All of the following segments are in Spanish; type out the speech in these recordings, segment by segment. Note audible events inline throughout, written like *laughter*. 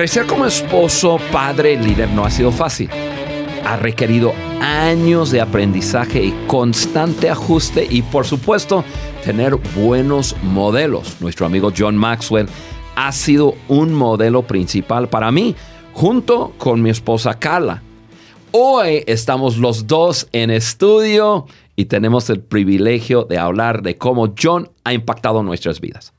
Crecer como esposo, padre, líder no ha sido fácil. Ha requerido años de aprendizaje y constante ajuste y por supuesto tener buenos modelos. Nuestro amigo John Maxwell ha sido un modelo principal para mí junto con mi esposa Carla. Hoy estamos los dos en estudio y tenemos el privilegio de hablar de cómo John ha impactado nuestras vidas.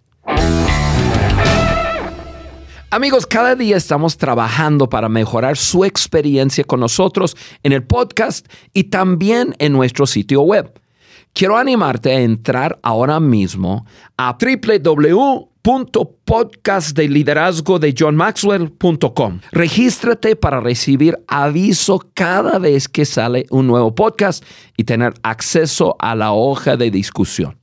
Amigos, cada día estamos trabajando para mejorar su experiencia con nosotros en el podcast y también en nuestro sitio web. Quiero animarte a entrar ahora mismo a www.podcastdeliderazgodejohnmaxwell.com. Regístrate para recibir aviso cada vez que sale un nuevo podcast y tener acceso a la hoja de discusión.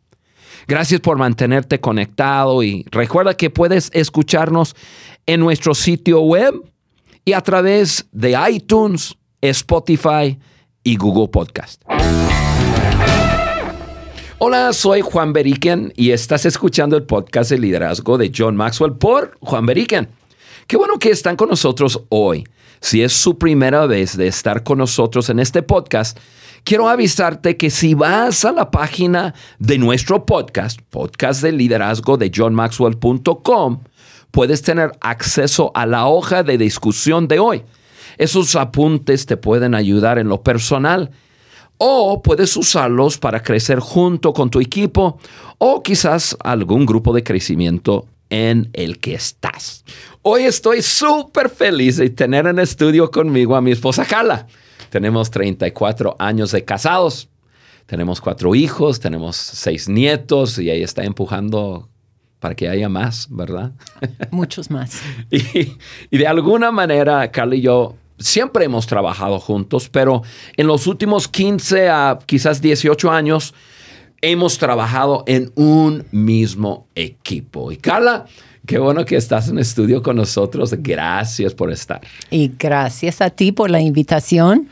Gracias por mantenerte conectado y recuerda que puedes escucharnos en nuestro sitio web y a través de iTunes, Spotify y Google Podcast. Hola, soy Juan Beriken y estás escuchando el podcast de liderazgo de John Maxwell por Juan Beriken. Qué bueno que están con nosotros hoy. Si es su primera vez de estar con nosotros en este podcast, quiero avisarte que si vas a la página de nuestro podcast, podcast de liderazgo de johnmaxwell.com, puedes tener acceso a la hoja de discusión de hoy. Esos apuntes te pueden ayudar en lo personal o puedes usarlos para crecer junto con tu equipo o quizás algún grupo de crecimiento en el que estás. Hoy estoy súper feliz de tener en estudio conmigo a mi esposa Carla. Tenemos 34 años de casados, tenemos cuatro hijos, tenemos seis nietos y ella está empujando para que haya más, ¿verdad? *laughs* Muchos más. y, de alguna manera, Carla y yo siempre hemos trabajado juntos, pero en los últimos 15 a quizás 18 años hemos trabajado en un mismo equipo. Y Carla, qué bueno que estás en estudio con nosotros. Gracias por estar. Y gracias a ti por la invitación.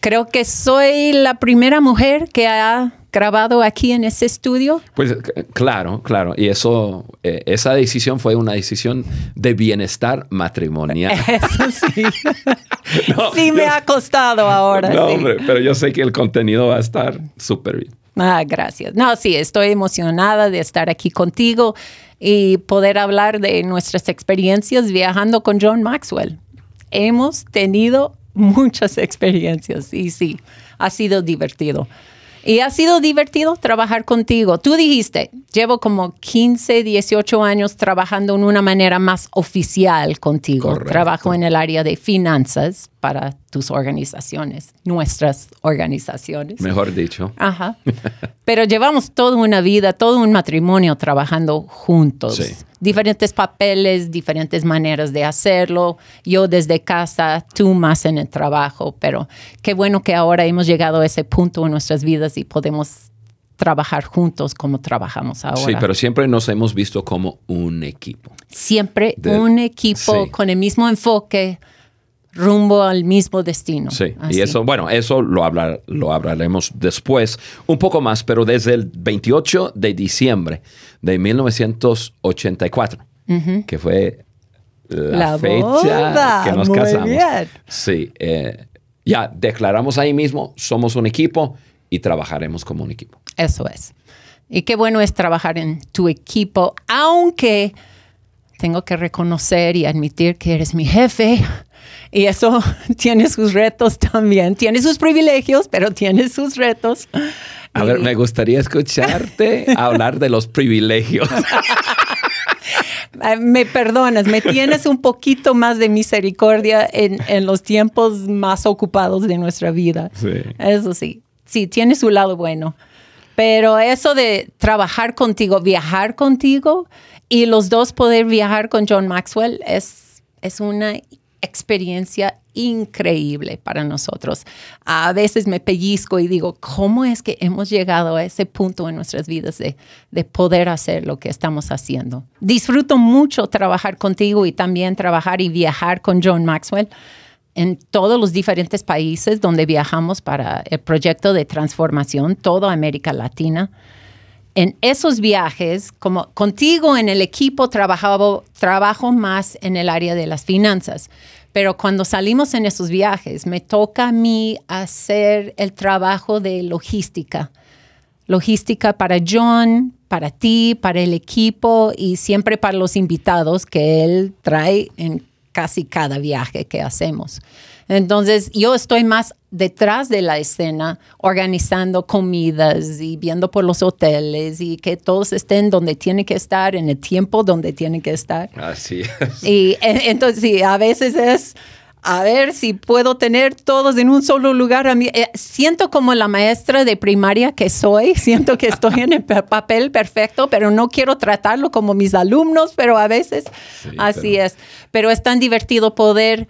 Creo que soy la primera mujer que ha grabado aquí en este estudio? Pues claro, claro. Y eso, eh, esa decisión fue una decisión de bienestar matrimonial. *laughs* Eso sí. *laughs* sí me ha costado ahora. No, hombre, pero yo sé que el contenido va a estar súper bien. Ah, gracias. No, sí, estoy emocionada de estar aquí contigo y poder hablar de nuestras experiencias viajando con John Maxwell. Hemos tenido muchas *laughs* experiencias y sí, ha sido divertido. Y ha sido divertido trabajar contigo. Tú dijiste, llevo como 15, 18 años trabajando en una manera más oficial contigo. Trabajo en el área de finanzas para tus organizaciones, nuestras organizaciones. Mejor dicho. Ajá. *laughs* Pero llevamos toda una vida, todo un matrimonio trabajando juntos. Diferentes papeles, diferentes maneras de hacerlo. Yo desde casa, tú más en el trabajo. Pero qué bueno que ahora hemos llegado a ese punto en nuestras vidas y podemos trabajar juntos como trabajamos ahora. Sí, pero siempre nos hemos visto como un equipo. Siempre un equipo con el mismo enfoque rumbo al mismo destino. Sí, y eso, bueno, eso lo, hablar, lo hablaremos después un poco más, pero desde el 28 de diciembre de 1984, que fue la, fecha que nos casamos. Sí, eh, ya declaramos ahí mismo, somos un equipo y trabajaremos como un equipo. Eso es. Y qué bueno es trabajar en tu equipo, aunque tengo que reconocer y admitir que eres mi jefe y eso *laughs* tiene sus retos también. Tiene sus privilegios, pero tiene sus retos. A ver, me gustaría escucharte *laughs* hablar de los privilegios. me perdonas, me tienes un poquito más de misericordia en, en, los tiempos más ocupados de nuestra vida. Sí. Eso sí, sí, tiene su lado bueno. Pero eso de trabajar contigo, viajar contigo y los dos poder viajar con John Maxwell es, es una experiencia increíble para nosotros. A veces me pellizco y digo, ¿cómo es que hemos llegado a ese punto en nuestras vidas de, de, poder hacer lo que estamos haciendo? Disfruto mucho trabajar contigo y también trabajar y viajar con John Maxwell en todos los diferentes países donde viajamos para el proyecto de transformación, toda América Latina. En esos viajes, como contigo en el equipo trabajaba, trabajo más en el área de las finanzas. Pero cuando salimos en esos viajes, me toca a mí hacer el trabajo de logística. Logística para John, para ti, para el equipo y siempre para los invitados que él trae en casi cada viaje que hacemos. Entonces, yo estoy más detrás de la escena, organizando comidas y viendo por los hoteles y que todos estén donde tienen que estar, en el tiempo donde tienen que estar. Así es. Y entonces, sí, a veces es a ver si puedo tener todos en un solo lugar. A mí, eh, siento como la maestra de primaria que soy, *laughs* siento que estoy en el papel perfecto, pero no quiero tratarlo como mis alumnos, pero a veces así es. Pero es tan divertido poder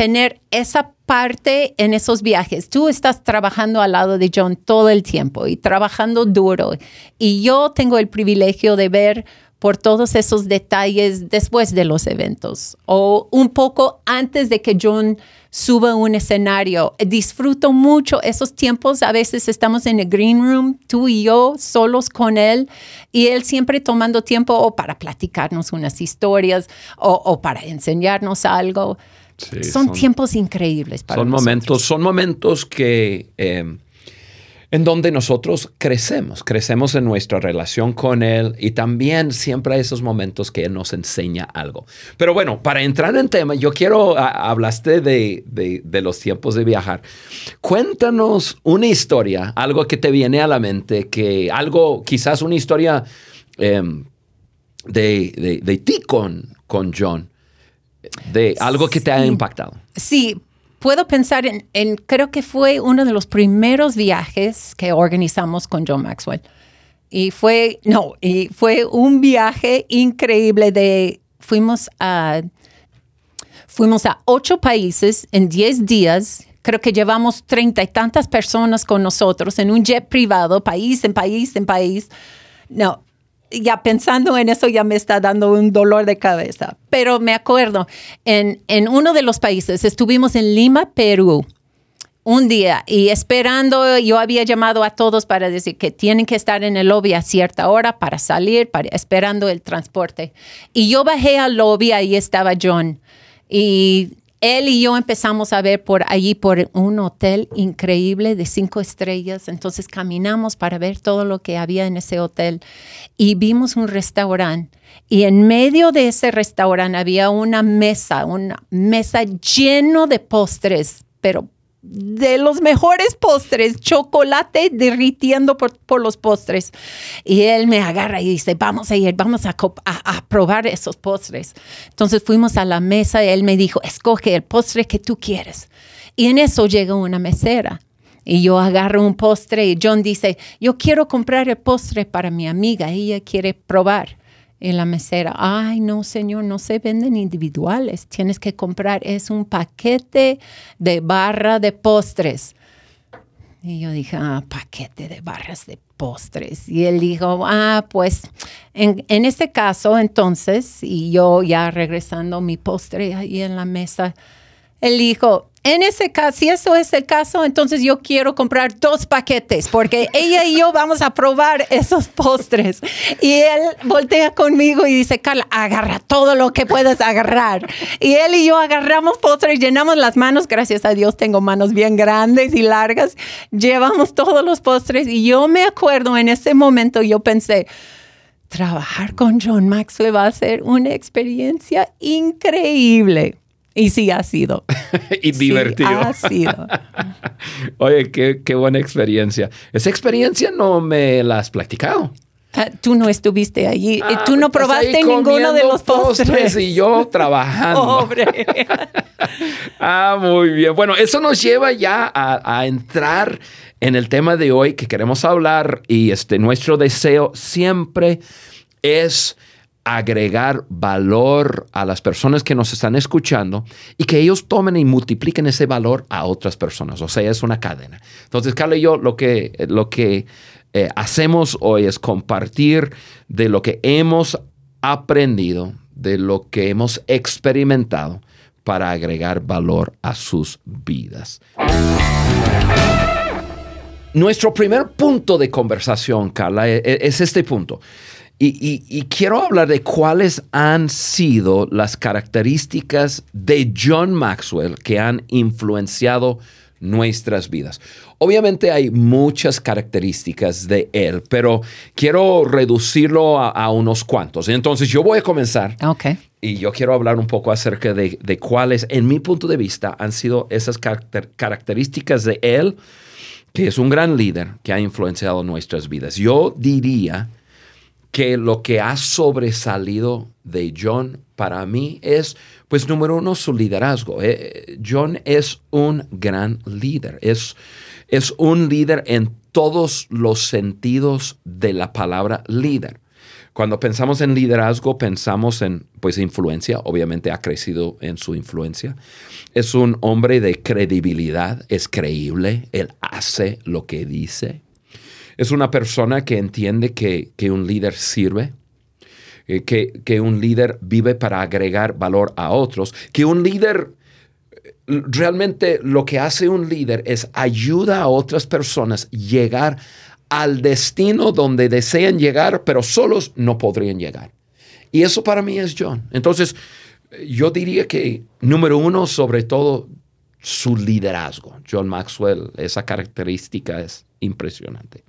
tener esa parte en esos viajes. Tú estás trabajando al lado de John todo el tiempo y trabajando duro. Y yo tengo el privilegio de ver por todos esos detalles después de los eventos o un poco antes de que John suba a un escenario. Disfruto mucho esos tiempos. A veces estamos en el green room, tú y yo, solos con él, y él siempre tomando tiempo o para platicarnos unas historias o, para enseñarnos algo. Son, tiempos increíbles para son momentos Son momentos que... Eh, en donde nosotros crecemos, crecemos en nuestra relación con Él y también siempre hay esos momentos que Él nos enseña algo. Pero bueno, para entrar en tema, yo quiero, hablaste de, de, los tiempos de viajar. Cuéntanos una historia, algo que te viene a la mente, que algo, quizás una historia em, de, de, ti con, con John, de algo que te ha impactado. Sí, puedo pensar en, creo que fue uno de los primeros viajes que organizamos con John Maxwell. Y fue, no, y fue un viaje increíble de, fuimos a, fuimos a ocho países en diez días. Creo que llevamos treinta y tantas personas con nosotros en un jet privado, país en país en país. No, ya pensando en eso ya me está dando un dolor de cabeza. Pero me acuerdo, en, en uno de los países, estuvimos en Lima, Perú, un día y esperando, yo había llamado a todos para decir que tienen que estar en el lobby a cierta hora para salir, para, esperando el transporte. Y yo bajé al lobby, ahí estaba John. Y él y yo empezamos a ver por allí, por un hotel increíble de cinco estrellas. Entonces caminamos para ver todo lo que había en ese hotel y vimos un restaurante. Y en medio de ese restaurante había una mesa, una mesa lleno de postres, pero de los mejores postres, chocolate derritiendo por, los postres. Y él me agarra y dice, vamos a ir, vamos a, a, probar esos postres. Entonces fuimos a la mesa y él me dijo, escoge el postre que tú quieres. Y en eso llega una mesera. Y yo agarro un postre y John dice, yo quiero comprar el postre para mi amiga, ella quiere probar en la mesera, ay, no, señor, no se venden individuales, tienes que comprar, es un paquete de barra de postres. Y yo dije, ah, paquete de barras de postres. Y él dijo, ah, pues en, en este caso, entonces, y yo ya regresando mi postre ahí en la mesa, él dijo, en ese caso, si eso es el caso, entonces yo quiero comprar dos paquetes porque ella y yo vamos a probar esos postres. Y él voltea conmigo y dice, Carla, agarra todo lo que puedas agarrar. Y él y yo agarramos postres, llenamos las manos, gracias a Dios tengo manos bien grandes y largas, llevamos todos los postres y yo me acuerdo en ese momento, yo pensé, trabajar con John Maxwell va a ser una experiencia increíble. Y sí ha sido. *laughs* y divertido. ha sido. *laughs* Oye, qué, buena experiencia. Esa experiencia no me la has platicado. Ah, tú no estuviste allí. Ah, tú no probaste ninguno de los postres. Y yo *laughs* trabajando. Pobre. ah, muy bien. Bueno, eso nos lleva ya a, a, entrar en el tema de hoy que queremos hablar. Y este, nuestro deseo siempre es agregar valor a las personas que nos están escuchando y que ellos tomen y multipliquen ese valor a otras personas. O sea, es una cadena. Entonces, Carla y yo lo que, lo que eh, hacemos hoy es compartir de lo que hemos aprendido, de lo que hemos experimentado para agregar valor a sus vidas. nuestro primer punto de conversación, Carla, e, e, es, este punto. Y, quiero hablar de cuáles han sido las características de John Maxwell que han influenciado nuestras vidas. Obviamente hay muchas características de él, pero quiero reducirlo a, unos cuantos. Entonces yo voy a comenzar. Okay. Y yo quiero hablar un poco acerca de, de cuáles, en mi punto de vista, han sido esas características de él que es un gran líder que ha influenciado nuestras vidas. Yo diría que lo que ha sobresalido de John para mí es, pues número uno, su liderazgo. Eh, John es un gran líder, es, es un líder en todos los sentidos de la palabra líder. Cuando pensamos en liderazgo, pensamos en pues influencia, obviamente ha crecido en su influencia. Es un hombre de credibilidad, es creíble, él hace lo que dice. Es una persona que entiende que, un líder sirve, eh, que, que, un líder vive para agregar valor a otros, que un líder, realmente lo que hace un líder es ayuda a otras personas llegar al destino donde desean llegar, pero solos no podrían llegar. Y eso para mí es John. Entonces, yo diría que, número uno, sobre todo, su liderazgo. John Maxwell, esa característica es impresionante.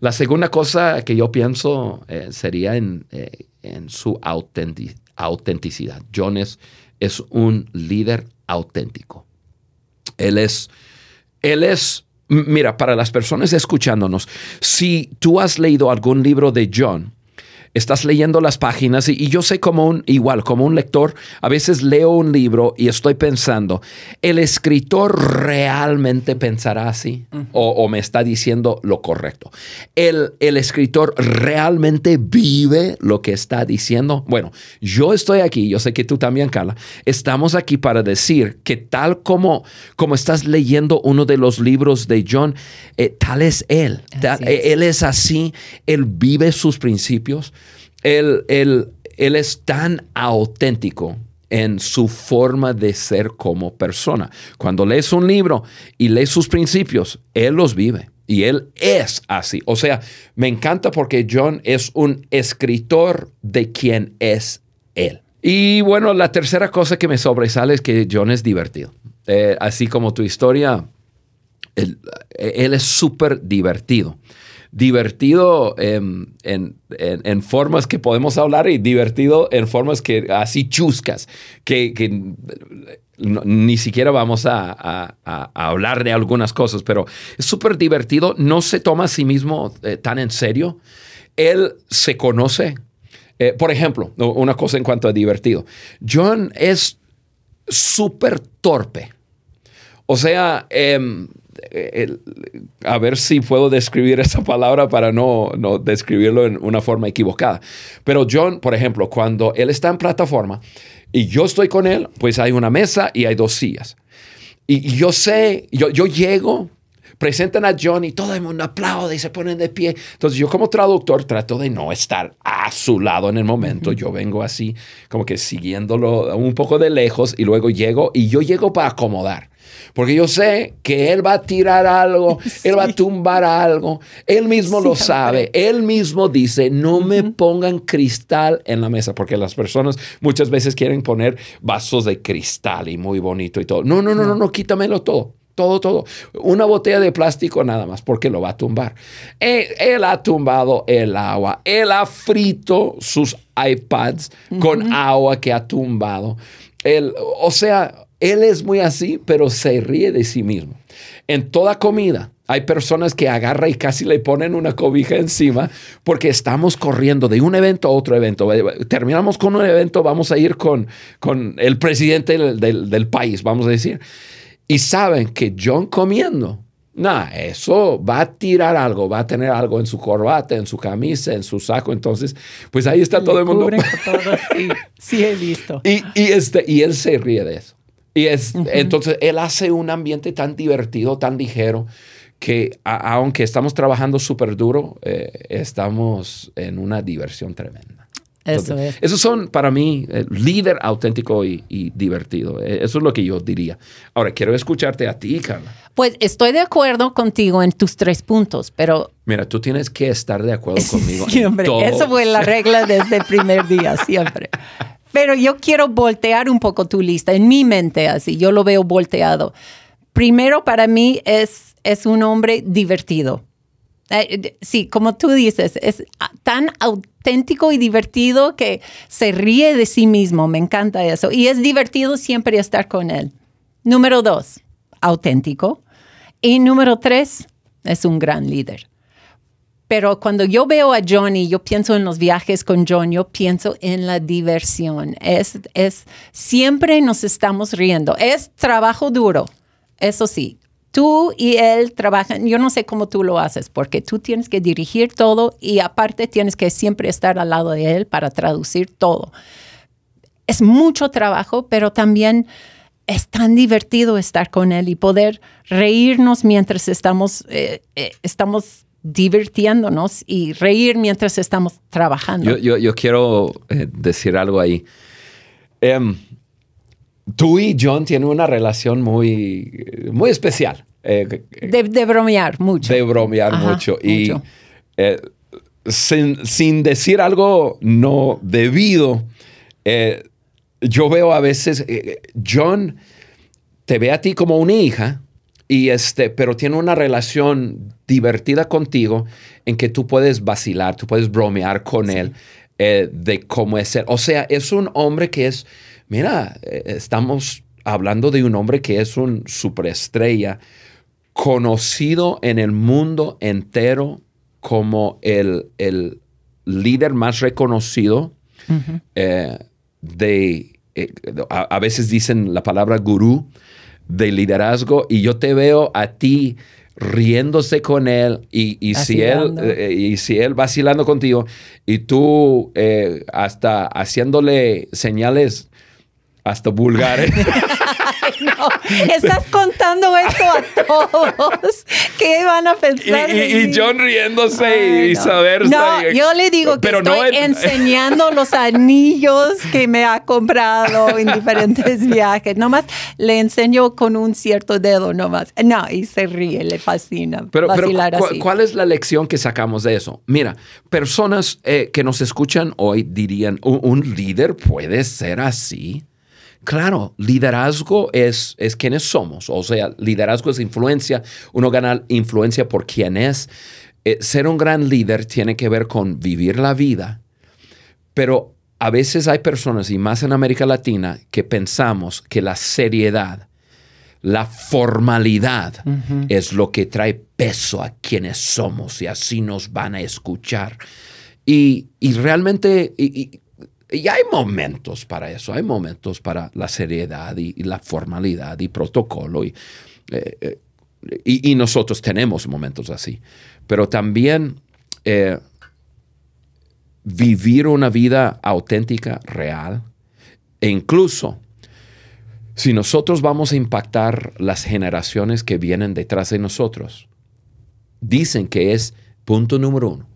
La segunda cosa que yo pienso eh, sería en, eh, su autenticidad. John es, es, un líder auténtico. Él es, él es, mira, para las personas escuchándonos, si tú has leído algún libro de John, estás leyendo las páginas y, yo sé como un, igual, como un lector, a veces leo un libro y estoy pensando, ¿el escritor realmente pensará así? o, me está diciendo lo correcto. ¿El, ¿El escritor realmente vive lo que está diciendo? Bueno, yo estoy aquí, yo sé que tú también, Carla, estamos aquí para decir que tal como, como estás leyendo uno de los libros de John, eh, tal es él. Él es así, él vive sus principios él, él, él es tan auténtico en su forma de ser como persona. Cuando lees un libro y lees sus principios, Él los vive. Y él es así. O sea, me encanta porque John es un escritor de quien es él. Y bueno, la tercera cosa que me sobresale es que John es divertido. Eh, así como tu historia, él, él es súper divertido divertido en, formas que podemos hablar y divertido en formas que así chuscas, que, ni siquiera vamos a, hablar de algunas cosas, pero es súper divertido, no se toma a sí mismo eh, tan en serio, él se conoce. Eh, por ejemplo, una cosa en cuanto a divertido, John es súper torpe. O sea, em, a ver si puedo describir *laughs* esa palabra para no, no describirlo en una forma equivocada. Pero John, por ejemplo, cuando él está en plataforma y yo estoy con él, pues hay una mesa y hay dos sillas. Y, yo sé, yo, yo llego, presentan a John y todo el mundo aplaude y se ponen de pie. Entonces yo como traductor trato de no estar a su lado en el momento. Yo vengo así como que siguiéndolo un poco de lejos y luego llego y yo llego para acomodar. Porque yo sé que Él va a tirar algo, *laughs* Él va a tumbar algo. Él mismo lo sabe. Él mismo dice, no me pongan cristal en la mesa, porque las personas muchas veces quieren poner vasos de cristal y muy bonito y todo. No, no, no, no, no, quítamelo todo. Todo, todo. Una botella de plástico nada más, porque lo va a tumbar. Él, él ha tumbado el agua. Él ha frito sus iPads con agua que ha tumbado. Él, o sea, él es muy así, pero se ríe de sí mismo. En toda comida hay personas que agarran y casi le ponen una cobija encima porque estamos corriendo de un evento a otro evento. Terminamos con un evento, vamos a ir con, con el presidente del, del país, vamos a decir. Y saben que John comiendo no, eso va a tirar algo, va a tener algo en su corbata, en su camisa, en su saco. Entonces, pues ahí está todo el mundo. *laughs* sí, sí, he visto. Y, y, este, y él se ríe de eso. Y es, entonces él hace un ambiente tan divertido, tan ligero, que aunque estamos trabajando súper duro, eh, estamos en una diversión tremenda. Eso es. Esos son para mí el líder auténtico y, divertido. Eh, eso es lo que yo diría. Ahora, quiero escucharte a ti, Carla. Pues estoy de acuerdo contigo en tus tres puntos, pero... Mira, tú tienes que estar de acuerdo *laughs* conmigo. siempre. Eso fue la regla *laughs* desde el primer día, siempre. Pero yo quiero voltear un poco tu lista, en mi mente así, yo lo veo volteado. Primero, para mí es, es un hombre divertido. Eh, sí, como tú dices, es tan auténtico y divertido que se ríe de sí mismo. Me encanta eso. Y es divertido siempre estar con él. Número dos, auténtico. Y número tres, es un gran líder. Pero cuando yo veo a Johnny, yo pienso en los viajes con John, yo pienso en la diversión. Es, es, siempre nos estamos riendo. Es trabajo duro, eso sí. Tú y él trabajan, yo no sé cómo tú lo haces, porque tú tienes que dirigir todo y aparte tienes que siempre estar al lado de él para traducir todo. Es mucho trabajo, pero también es tan divertido estar con él y poder reírnos mientras estamos, eh, eh, estamos divirtiéndonos y reír mientras estamos trabajando. Yo, quiero eh, decir algo ahí. Em, tú y John tienen una relación muy, muy especial. Eh, de, bromear mucho. De bromear mucho. Y eh, sin, decir algo no debido, yo veo a veces, John te ve a ti como una hija y este, pero tiene una relación divertida contigo en que tú puedes vacilar, tú puedes bromear con él eh, de cómo es él. O sea, es un hombre que es, mira, eh, estamos hablando de un hombre que es un superestrella, conocido en el mundo entero como el, el líder más reconocido eh, de, a, veces dicen la palabra gurú, de liderazgo y yo te veo a ti riéndose con él y, si él eh, y si él vacilando contigo y tú eh, hasta haciéndole señales hasta vulgares *laughs* no, estás contando esto a todos. ¿Qué van a pensar? Y, John riéndose y saber. No, yo le digo que estoy *laughs* enseñando los anillos que me ha comprado en diferentes viajes. Nomás le enseño con un cierto dedo nomás. No, y se ríe, le fascina. Pero, ¿cuál es la lección que sacamos de eso? Mira, personas eh, que nos escuchan hoy dirían, ¿un líder puede ser así? Claro, liderazgo es, es quienes somos, o sea, liderazgo es influencia, uno gana influencia por quién es. Eh, ser un gran líder tiene que ver con vivir la vida, pero a veces hay personas, y más en América Latina, que pensamos que la seriedad, la formalidad es lo que trae peso a quienes somos y así nos van a escuchar. Y, realmente, y hay momentos para eso, hay momentos para la seriedad y, la formalidad y protocolo. Eh, eh, y, y, nosotros tenemos momentos así. Pero también eh, vivir una vida auténtica, real, e incluso si nosotros vamos a impactar las generaciones que vienen detrás de nosotros, dicen que es punto número uno.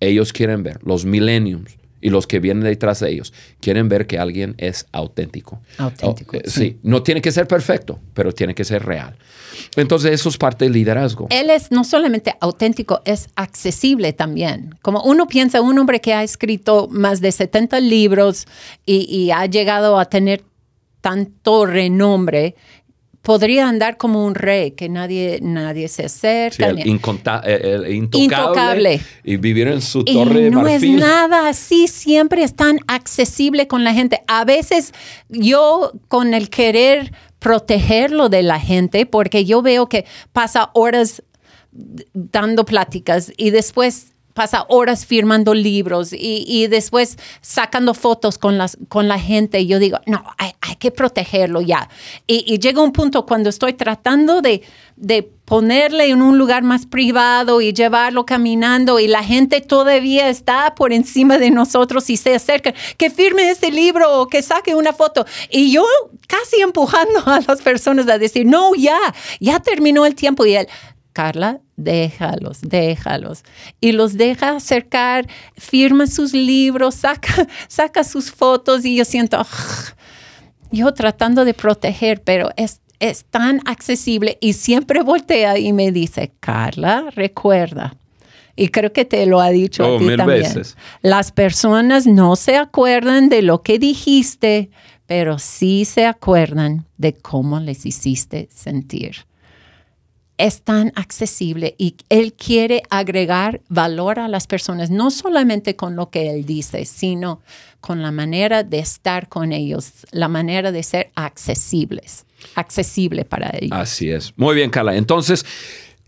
Ellos quieren ver los millenniums, y los que vienen detrás de ellos quieren ver que alguien es auténtico. Auténtico. Oh, eh, sí. no tiene que ser perfecto, pero tiene que ser real. Entonces eso es parte del liderazgo. Él es no solamente auténtico, es accesible también. Como uno piensa, un hombre que ha escrito más de 70 libros y, y ha llegado a tener tanto renombre, podría andar como un rey, que nadie, nadie se acerca. el, intocable, Y vivir en su torre de no es nada así, siempre es tan accesible con la gente. A veces yo con el querer protegerlo de la gente, porque yo veo que pasa horas dando pláticas y después pasa horas firmando libros y, después sacando fotos con, las, con la gente. Y yo digo, no, hay, que protegerlo ya. Y, llega un punto cuando estoy tratando de, de ponerle en un lugar más privado y llevarlo caminando y la gente todavía está por encima de nosotros y se acerca, que firme este libro o que saque una foto. Y yo casi empujando *laughs* a las personas a decir, no, ya, ya terminó el tiempo y él, Carla, déjalos, déjalos. Y los deja acercar, firma sus libros, saca, *laughs* saca sus fotos y yo siento, yo tratando de proteger, pero es, es tan accesible y siempre voltea y me dice, Carla, recuerda, y creo que te lo ha dicho a oh, ti mil también. veces. Las personas no se acuerdan de lo que dijiste, pero sí se acuerdan de cómo les hiciste sentir. Es tan accesible y él quiere agregar valor a las personas, no solamente con lo que él dice, sino con la manera de estar con ellos, la manera de ser accesibles, accesible para ellos. Así es. Muy bien, Carla. Entonces,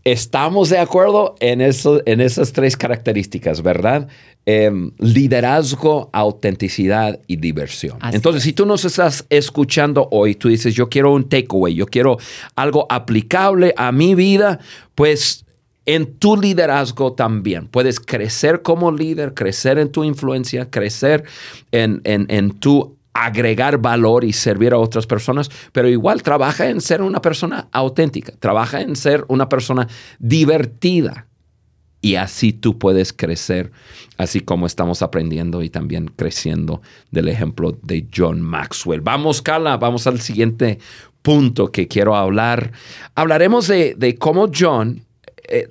estamos de acuerdo en, eso, en esas tres características, ¿verdad? Em, liderazgo, autenticidad y diversión. Así Entonces, es. si tú nos estás escuchando hoy, tú dices, yo quiero un takeaway, yo quiero algo aplicable a mi vida, pues en tu liderazgo también. Puedes crecer como líder, crecer en tu influencia, crecer en, en, en tu agregar valor y servir a otras personas, pero igual trabaja en ser una persona auténtica, trabaja en ser una persona divertida. Y así tú puedes crecer, así como estamos aprendiendo y también creciendo del ejemplo de John Maxwell. Vamos, Carla, vamos al siguiente punto que quiero hablar. Hablaremos de, cómo John, eh,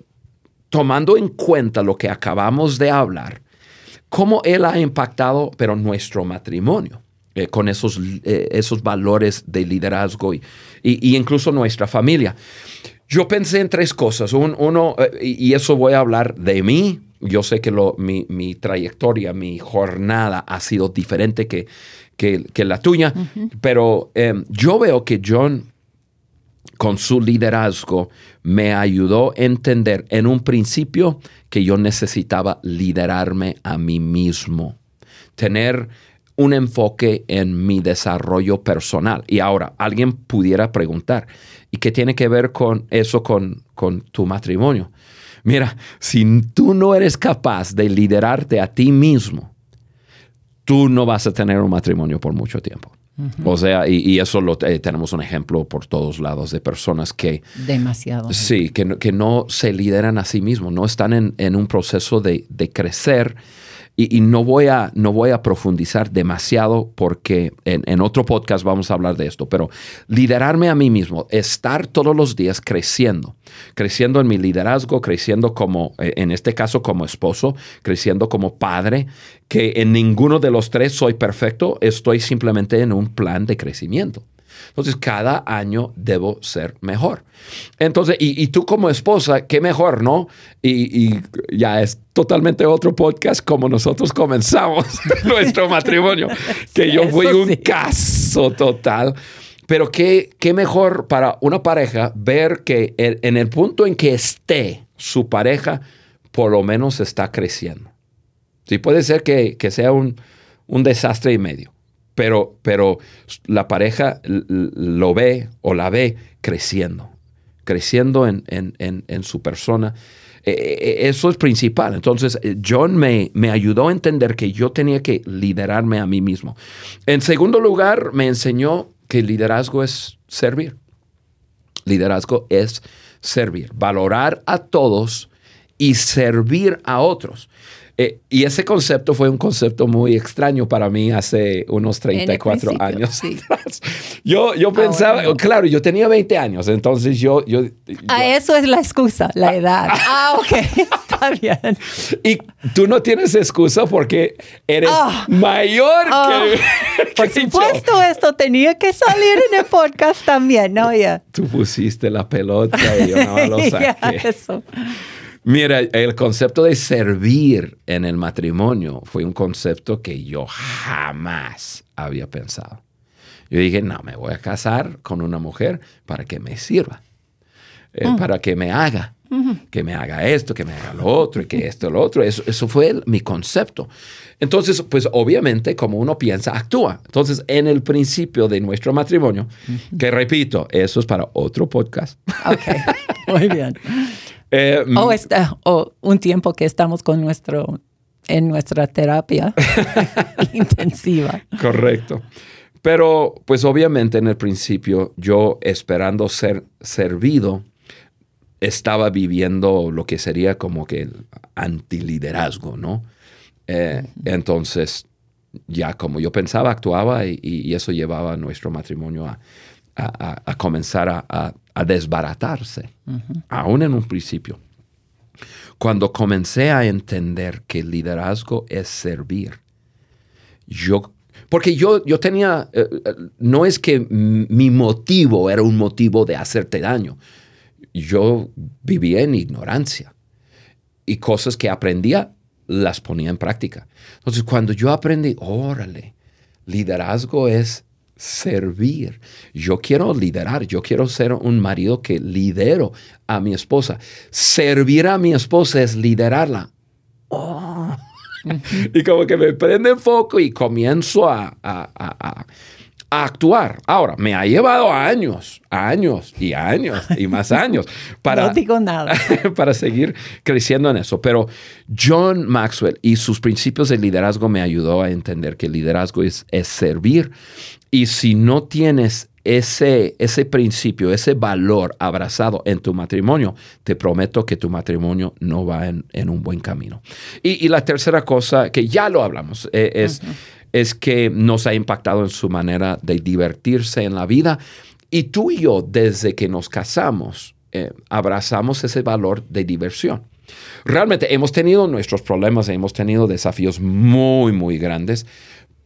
tomando en cuenta lo que acabamos de hablar, cómo él ha impactado, pero nuestro matrimonio. Eh, con esos, eh, esos valores de liderazgo y, y- y incluso nuestra familia. Yo pensé en tres cosas. Un- uno, eh, y, eso voy a hablar de mí. Yo sé que lo- mi, mi trayectoria, mi jornada ha sido diferente que, que- que la tuya, pero eh, yo veo que John con su liderazgo me ayudó a entender en un principio que yo necesitaba liderarme a mí mismo, tener un enfoque en mi desarrollo personal. Y ahora, alguien pudiera preguntar, ¿y qué tiene que ver con eso con, con tu matrimonio? Mira, si tú no eres capaz de liderarte a ti mismo, tú no vas a tener un matrimonio por mucho tiempo. O sea, y, y eso lo eh, tenemos un ejemplo por todos lados de personas que Demasiado. sí, que no, que no se lideran a sí mismos, no están en, en un proceso de, de crecer. Y, no, voy a, no voy a profundizar demasiado porque en, en otro podcast vamos a hablar de esto, pero liderarme a mí mismo, estar todos los días creciendo, creciendo en mi liderazgo, creciendo como, eh, en este caso como esposo, creciendo como padre, que en ninguno de los tres soy perfecto, estoy simplemente en un plan de crecimiento. Entonces, cada año debo ser mejor. Entonces, y, y tú como esposa, qué mejor, ¿no? Y, y ya es totalmente otro podcast como nosotros comenzamos *laughs* nuestro matrimonio, *laughs* que yo fui un sí. caso total. Pero qué, qué mejor para una pareja ver que en, en el punto en que esté su pareja, por lo menos está creciendo. Sí, puede ser que, que sea un, un desastre y medio, pero, pero la pareja lo ve o la ve creciendo, creciendo en, en- en- su persona. Eh, eh, eso es principal. Entonces, eh, John me, me ayudó a entender que yo tenía que liderarme a mí mismo. En segundo lugar, me enseñó que liderazgo es servir. Liderazgo es servir, valorar a todos y servir a otros. Eh, y ese concepto fue un concepto muy extraño para mí hace unos 34 principio, años sí. *laughs* atrás. Yo, yo pensaba, no. claro, yo tenía 20 años, entonces yo... yo, Ah, yo- eso es la excusa, la edad. *laughs* Ah, ok, *laughs* está bien. y tú no tienes excusa porque eres Ah. mayor Ah. que, Por que yo. supuesto, esto tenía que salir en el podcast también, ¿no? Ya. Tú pusiste la pelota y yo no lo saqué. eso. Mira, el concepto de servir en el matrimonio fue un concepto que yo jamás había pensado. Yo dije, no, me voy a casar con una mujer para que me sirva, eh, para que me haga, que me haga esto, que me haga lo otro y que esto, lo otro. Eso, eso fue el- mi concepto. Entonces, pues obviamente, como uno piensa, actúa. Entonces, en el principio de nuestro matrimonio, que repito, eso es para otro podcast. Ok, *laughs* muy bien. Eh, O, está, o un tiempo que estamos con nuestro, en nuestra terapia *laughs* intensiva. Correcto. Pero, pues obviamente en el principio, yo esperando ser servido, estaba viviendo lo que sería como que el antiliderazgo, ¿no? Eh, entonces, ya como yo pensaba, actuaba y, eso llevaba a nuestro matrimonio a, comenzar a, desbaratarse, aún en un principio. Cuando comencé a entender que liderazgo es servir, yo porque yo, yo tenía, eh, eh, no es que mi motivo era un motivo de hacerte daño. Yo vivía en ignorancia y cosas que aprendía las ponía en práctica. Entonces, cuando yo aprendí, órale, liderazgo es servir. Yo quiero liderar, yo quiero ser un marido que lidero a mi esposa. Servir a mi esposa es liderarla. Oh. *laughs* y como que me prende el foco y comienzo a, a actuar. Ahora, me ha llevado años, años y años y más años *laughs* para, nada. *laughs* para seguir creciendo en eso. Pero John Maxwell y sus principios de liderazgo me ayudó a entender que el liderazgo es, es servir. Y si no tienes ese, ese principio, ese valor abrazado en tu matrimonio, te prometo que tu matrimonio no va en, un buen camino. Y, la tercera cosa, que ya lo hablamos, eh, es es que nos ha impactado en su manera de divertirse en la vida. Y tú y yo, desde que nos casamos, eh, abrazamos ese valor de diversión. Realmente hemos tenido nuestros problemas, hemos tenido desafíos muy, muy grandes,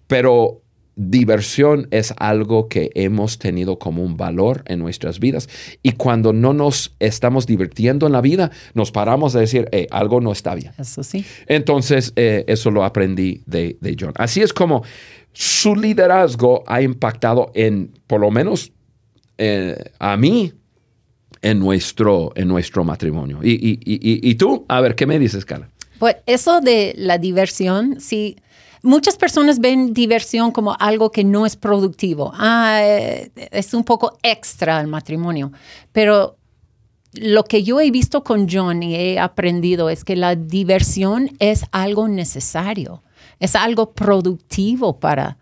pero diversión es algo que hemos tenido como un valor en nuestras vidas. Y cuando no nos estamos divirtiendo en la vida, nos paramos a decir, algo no está bien. Eso sí. Entonces, eh, eso lo aprendí de, John. Así es como su liderazgo ha impactado en, por lo menos eh, a mí, en nuestro, en nuestro matrimonio. Y, y, y, y, tú, a ver, ¿qué me dices, Carla? Pues eso de la diversión, sí Muchas personas ven diversión como algo que no es productivo. Ah, eh, es un poco extra el matrimonio. Pero lo que yo he visto con John y he aprendido es que la diversión es algo necesario, es algo productivo para,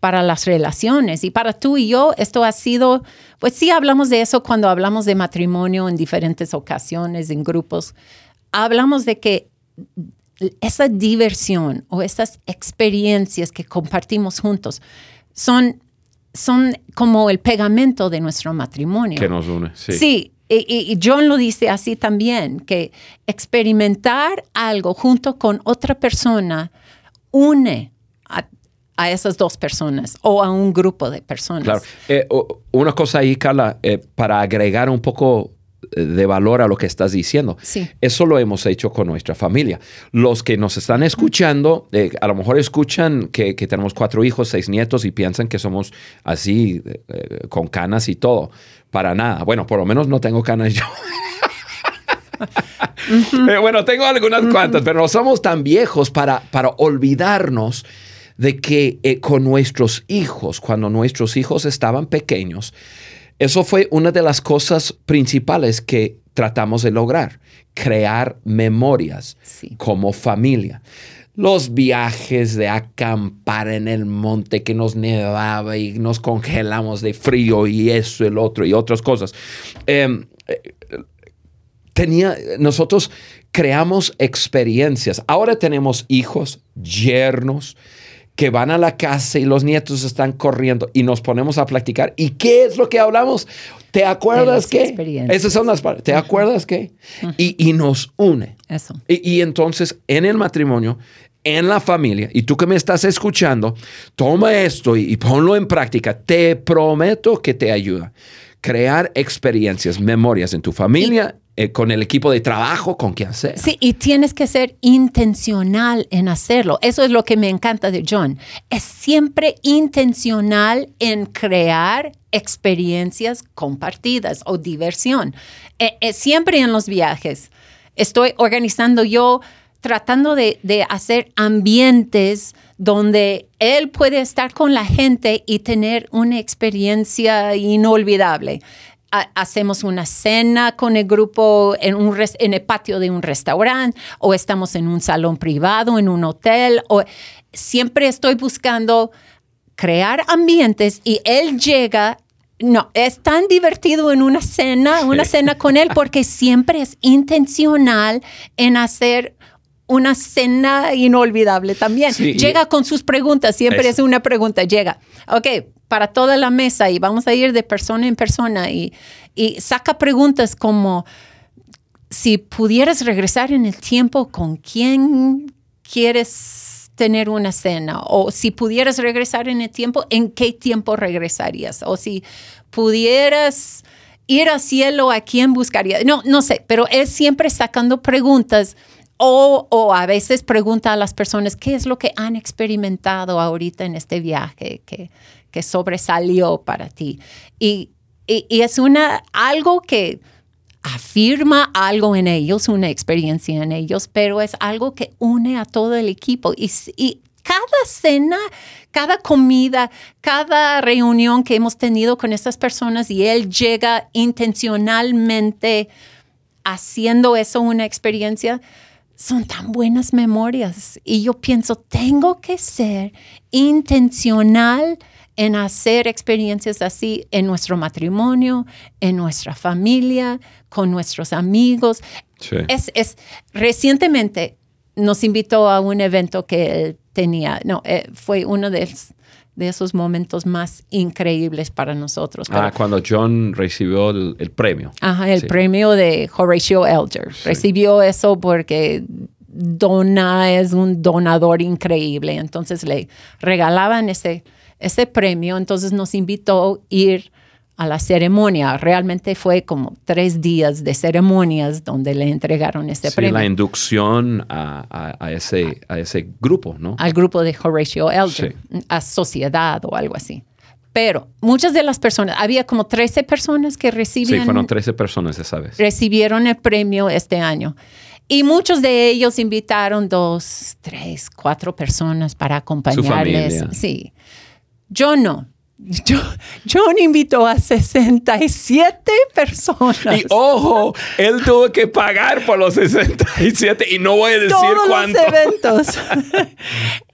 para las relaciones. Y para tú y yo, esto ha sido, pues sí hablamos de eso cuando hablamos de matrimonio en diferentes ocasiones, en grupos. Hablamos de que esa diversión o esas experiencias que compartimos juntos son, son como el pegamento de nuestro matrimonio. Que nos une, sí. Sí, y, John lo dice así también, que experimentar algo junto con otra persona une a, esas dos personas o a un grupo de personas. Claro. Eh, una cosa ahí, Carla, eh, para agregar un poco de valor a lo que estás diciendo. Eso lo hemos hecho con nuestra familia. Los que nos están escuchando, eh, a lo mejor escuchan que, tenemos cuatro hijos, seis nietos y piensan que somos así, eh, con canas y todo. Para nada. Bueno, por lo menos no tengo canas yo. Eh, bueno, tengo algunas cuantas, pero no somos tan viejos para, para olvidarnos de que con nuestros hijos, cuando nuestros hijos estaban pequeños, eso fue una de las cosas principales que tratamos de lograr, crear memorias como familia. Los viajes de acampar en el monte que nos nevaba y nos congelamos de frío y eso, el otro y otras cosas. Em, tenía, nosotros creamos experiencias. Ahora tenemos hijos, yernos, que van a la casa y los nietos están corriendo y nos ponemos a platicar. ¿Y qué es lo que hablamos? ¿Te acuerdas qué? Esas son las ¿Te acuerdas qué? y, nos une. Eso. Y, entonces en el matrimonio, en la familia, y tú que me estás escuchando, toma esto y, y ponlo en práctica. Te prometo que te ayuda. Crear experiencias, memorias en tu familia eh, con el equipo de trabajo, con quien sea. Sí, y tienes que ser intencional en hacerlo. Eso es lo que me encanta de John. Es siempre intencional en crear experiencias compartidas o diversión. Eh, eh, siempre en los viajes. Estoy organizando yo, tratando de, de hacer ambientes donde él puede estar con la gente y tener una experiencia inolvidable hacemos una cena con el grupo en, un en el patio de un restaurante o estamos en un salón privado, en un hotel. O, siempre estoy buscando crear ambientes y él llega no, es tan divertido en una cena, una cena con él, porque siempre es intencional en hacer una cena inolvidable también. llega con sus preguntas, siempre es. una pregunta, llega, ok, para toda la mesa y vamos a ir de persona en persona y, y saca preguntas como, si pudieras regresar en el tiempo, ¿con quién quieres tener una cena? O si pudieras regresar en el tiempo, ¿en qué tiempo regresarías? O si pudieras ir al cielo, ¿a quién buscarías? No, no sé, pero él siempre sacando preguntas o, a veces pregunta a las personas qué es lo que han experimentado ahorita en este viaje que, que sobresalió para ti. Y, y, es una, algo que afirma algo en ellos, una experiencia en ellos, pero es algo que une a todo el equipo. Y, y cada cena, cada comida, cada reunión que hemos tenido con estas personas y él llega intencionalmente haciendo eso una experiencia, son tan buenas memorias. Y yo pienso, tengo que ser intencional en hacer experiencias así en nuestro matrimonio, en nuestra familia, con nuestros amigos. Es, es, recientemente nos invitó a un evento que él tenía, no, eh, fue uno de, de, esos momentos más increíbles para nosotros. ah, cuando John recibió el, premio. Ajá, el premio de Horatio Elder. Recibió eso porque Dona es un donador increíble, entonces le regalaban ese ese premio, entonces nos invitó a ir a la ceremonia. Realmente fue como tres días de ceremonias donde le entregaron ese sí, premio. La inducción a, ese, a ese grupo, ¿no? Al grupo de Horatio Elder, a sociedad o algo así. Pero muchas de las personas, había como 13 personas que recibieron. Sí, fueron 13 personas esa vez. Recibieron el premio este año. Y muchos de ellos invitaron dos, tres, cuatro personas para acompañarles. Sí. Yo no. *laughs* Yo, John invitó a 67 personas. Y ojo, él tuvo que pagar por los 67 y no voy a decir Todos cuánto. Los eventos. *laughs*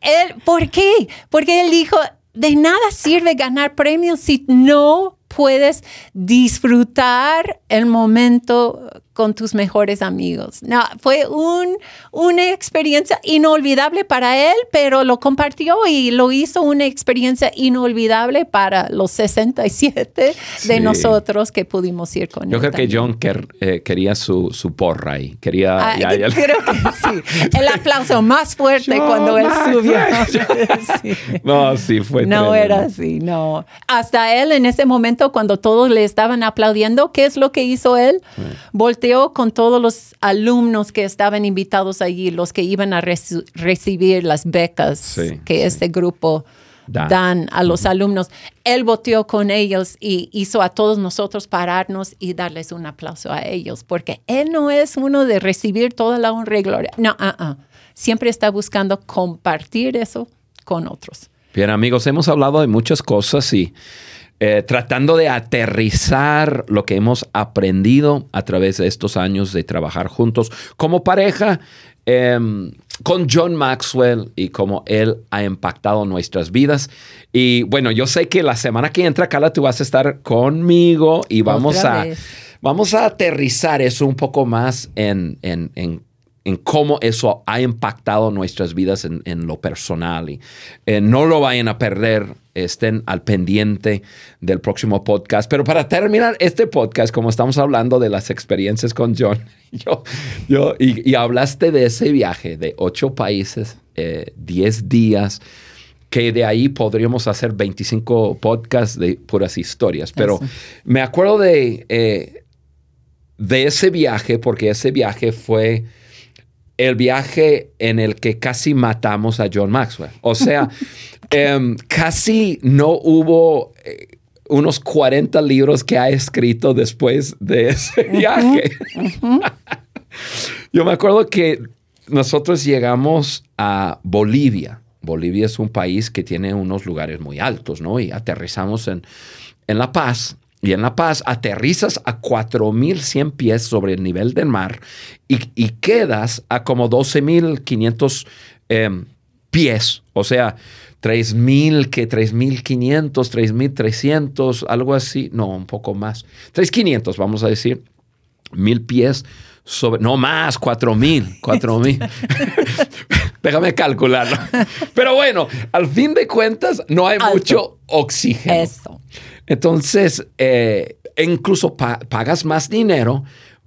él, ¿Por qué? Porque él dijo, de nada sirve ganar premios si no puedes disfrutar el momento con tus mejores amigos. No, fue un, una experiencia inolvidable para él, pero lo compartió y lo hizo una experiencia inolvidable para los 67 de nosotros que pudimos ir con Yo creo que John eh, quería su, su, porra y quería... Ah, *laughs* creo que sí. El aplauso más fuerte cuando él subió. *laughs* *laughs* No, sí, fue No era así, no. Hasta él en ese momento, cuando todos le estaban aplaudiendo, ¿qué es lo que hizo él? Con todos los alumnos que estaban invitados allí, los que iban a recibir las becas que este grupo dan a los alumnos. Él volteó con ellos y hizo a todos nosotros pararnos y darles un aplauso a ellos, porque él no es uno de recibir toda la honra y gloria. No, uh siempre está buscando compartir eso con otros. Bien, amigos, hemos hablado de muchas cosas y eh, tratando de aterrizar lo que hemos aprendido a través de estos años de trabajar juntos como pareja em, con John Maxwell y cómo él ha impactado nuestras vidas. Y bueno, yo sé que la semana que entra, Carla, tú vas a estar conmigo y vamos, a, vamos a aterrizar eso un poco más en, en, en en cómo eso ha impactado nuestras vidas en, lo personal. Y eh, no lo vayan a perder, estén al pendiente del próximo podcast. Pero para terminar este podcast, como estamos hablando de las experiencias con John, *laughs* yo, yo, y, hablaste de ese viaje de ocho países, eh, diez días que de ahí podríamos hacer 25 podcasts de puras historias. Pero me acuerdo de, eh, de ese viaje, porque ese viaje fue el viaje en el que casi matamos a John Maxwell. O sea, *laughs* em, casi no hubo eh, unos 40 libros que ha escrito después de ese viaje. *laughs* Yo me acuerdo que nosotros llegamos a Bolivia. Bolivia es un país que tiene unos lugares muy altos, ¿no? Y aterrizamos en, en La Paz. Y en La Paz aterrizas a 4.100 pies sobre el nivel del mar y, quedas a como 12.500 em, pies, o sea, 3.000, que 3.500, 3.300, algo así, no, un poco más, 3.500 vamos a decir, mil pies sobre, no más, 4.000, 4.000. *laughs* Déjame calcularlo. *laughs* Pero bueno, al fin de cuentas no hay mucho oxígeno. Eso. Entonces, eh, incluso pagas más dinero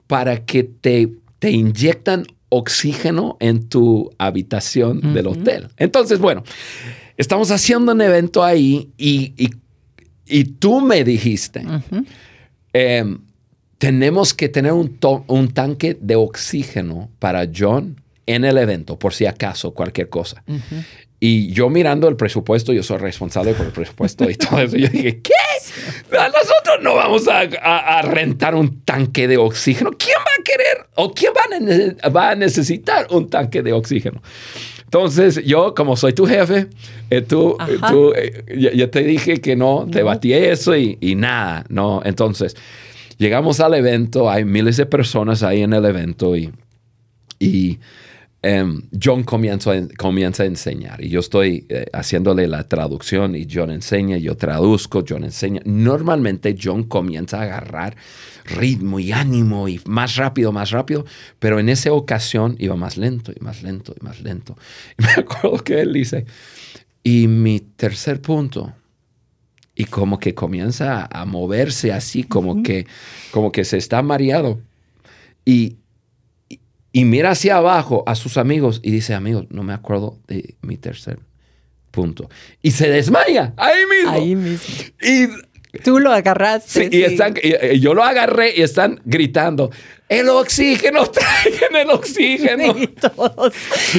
para que te, te inyectan oxígeno en tu habitación del hotel. Entonces, bueno, estamos haciendo un evento ahí y, y, tú me dijiste, em, tenemos que tener un, un, tanque de oxígeno para John en el evento, por si acaso, cualquier cosa. Y yo mirando el presupuesto, yo soy responsable por el presupuesto y todo eso. Yo dije, ¿qué? Nosotros no vamos a, rentar un tanque de oxígeno. ¿Quién va a querer o quién va a, necesitar un tanque de oxígeno? Entonces, yo, como soy tu jefe, eh, tú, eh, tú eh, ya, te dije que no, te batí eso y, y, nada, no. Entonces, llegamos al evento, hay miles de personas ahí en el evento y, y Em, John comienza, comienza a enseñar y yo estoy eh, haciéndole la traducción y John enseña, yo traduzco, John enseña. Normalmente John comienza a agarrar ritmo y ánimo y más rápido, más rápido, pero en esa ocasión iba más lento y más lento y más lento. *laughs* Y me acuerdo que él dice, y mi tercer punto, y como que comienza a moverse así, como, que, como que se está mareado. Y, y mira hacia abajo a sus amigos y dice, amigos, no me acuerdo de mi tercer punto. Y se desmaya ahí mismo. Ahí mismo. Y Tú lo agarraste. Sí, Y, están, y, yo lo agarré y están gritando, el oxígeno, *laughs* traigan el oxígeno. *laughs* Y todos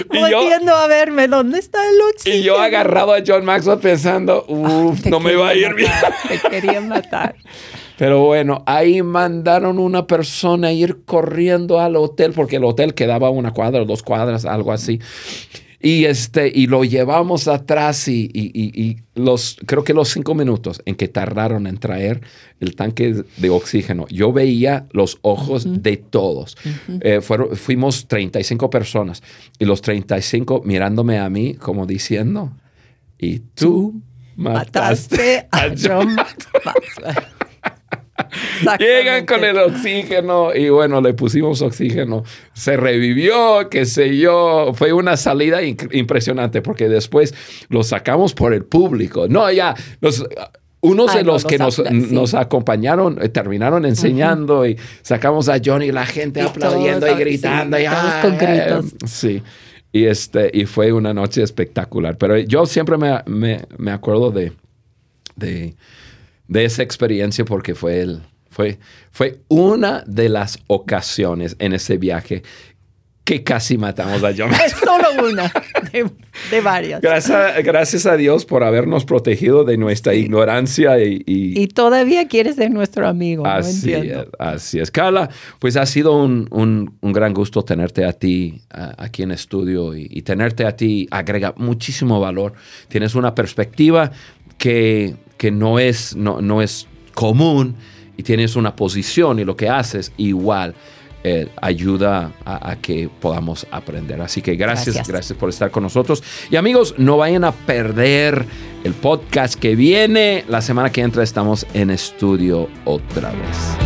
volviendo a verme, ¿dónde está el oxígeno? Y yo agarrado a John Maxwell pensando, uff, no me va a ir bien. Te querían matar. *laughs* Pero bueno, ahí mandaron una persona a ir corriendo al hotel, porque el hotel quedaba una cuadra, dos cuadras, algo así. Y, este, y lo llevamos atrás y, y, los, creo que los cinco minutos en que tardaron en traer el tanque de oxígeno, yo veía los ojos de todos. Eh, fueron, fuimos 35 personas y los 35 mirándome a mí como diciendo, y tú mataste, a John *laughs* Llegan con el oxígeno y bueno, le pusimos oxígeno. Se revivió, qué sé yo. Fue una salida impresionante porque después lo sacamos por el público. No, ya, los, unos de los, que nos, nos, acompañaron eh, terminaron enseñando y sacamos a Johnny, la gente aplaudiendo y gritando. y, sí. Y, este, y fue una noche espectacular. Pero yo siempre me, me, me acuerdo de, de de esa experiencia porque fue, el, fue, fue una de las ocasiones en ese viaje que casi matamos a John. Es *laughs* solo una de, varias. Gracias, gracias, a Dios por habernos protegido de nuestra ignorancia y, y, todavía quieres ser nuestro amigo. Así, es, así es. Carla, pues ha sido un, un, un gran gusto tenerte a ti aquí en estudio y, y tenerte a ti agrega muchísimo valor. Tienes una perspectiva que que no es, no, no es común y tienes una posición y lo que haces igual eh, ayuda a, que podamos aprender. Así que gracias, gracias, gracias, por estar con nosotros. Y amigos, no vayan a perder el podcast que viene. La semana que entra estamos en estudio otra vez.